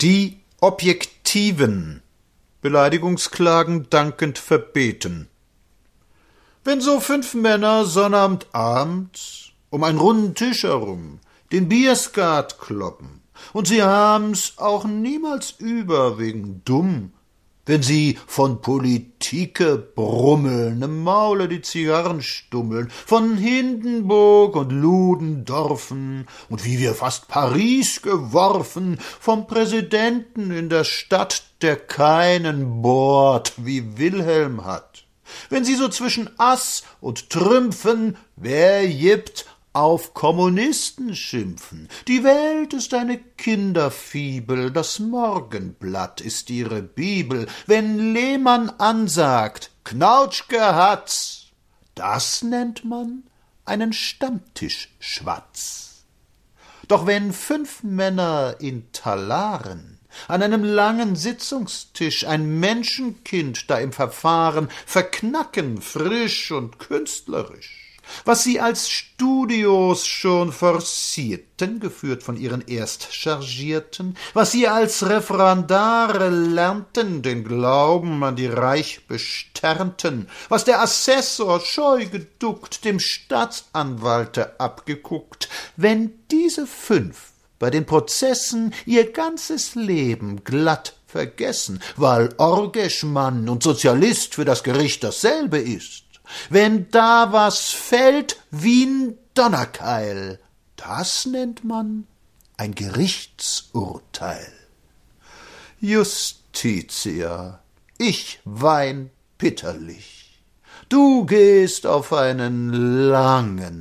Die Objektiven Beleidigungsklagen dankend verbeten. Wenn so fünf Männer Sonnabendabends um einen runden Tisch herum den Bierskat kloppen, und sie haben's auch niemals über wegen dumm wenn sie von Politike brummeln, im Maule die Zigarren stummeln, von Hindenburg und Ludendorffen und wie wir fast Paris geworfen, vom Präsidenten in der Stadt, der keinen Bord wie Wilhelm hat. Wenn sie so zwischen Ass und Trümpfen, wer jippt, auf Kommunisten schimpfen. Die Welt ist eine Kinderfibel, das Morgenblatt ist ihre Bibel. Wenn Lehmann ansagt, Knautschke hat's, das nennt man einen Stammtischschwatz. Doch wenn fünf Männer in Talaren an einem langen Sitzungstisch ein Menschenkind da im Verfahren verknacken, frisch und künstlerisch, was sie als Studios schon forcierten, geführt von ihren Erstchargierten, was sie als Referendare lernten, den Glauben an die Reichbesternten, was der Assessor scheu geduckt dem Staatsanwalte abgeguckt, wenn diese fünf bei den Prozessen ihr ganzes Leben glatt vergessen, weil Orgeschmann und Sozialist für das Gericht dasselbe ist, wenn da was fällt wie'n Donnerkeil, das nennt man ein Gerichtsurteil. Justitia, ich wein bitterlich, du gehst auf einen langen.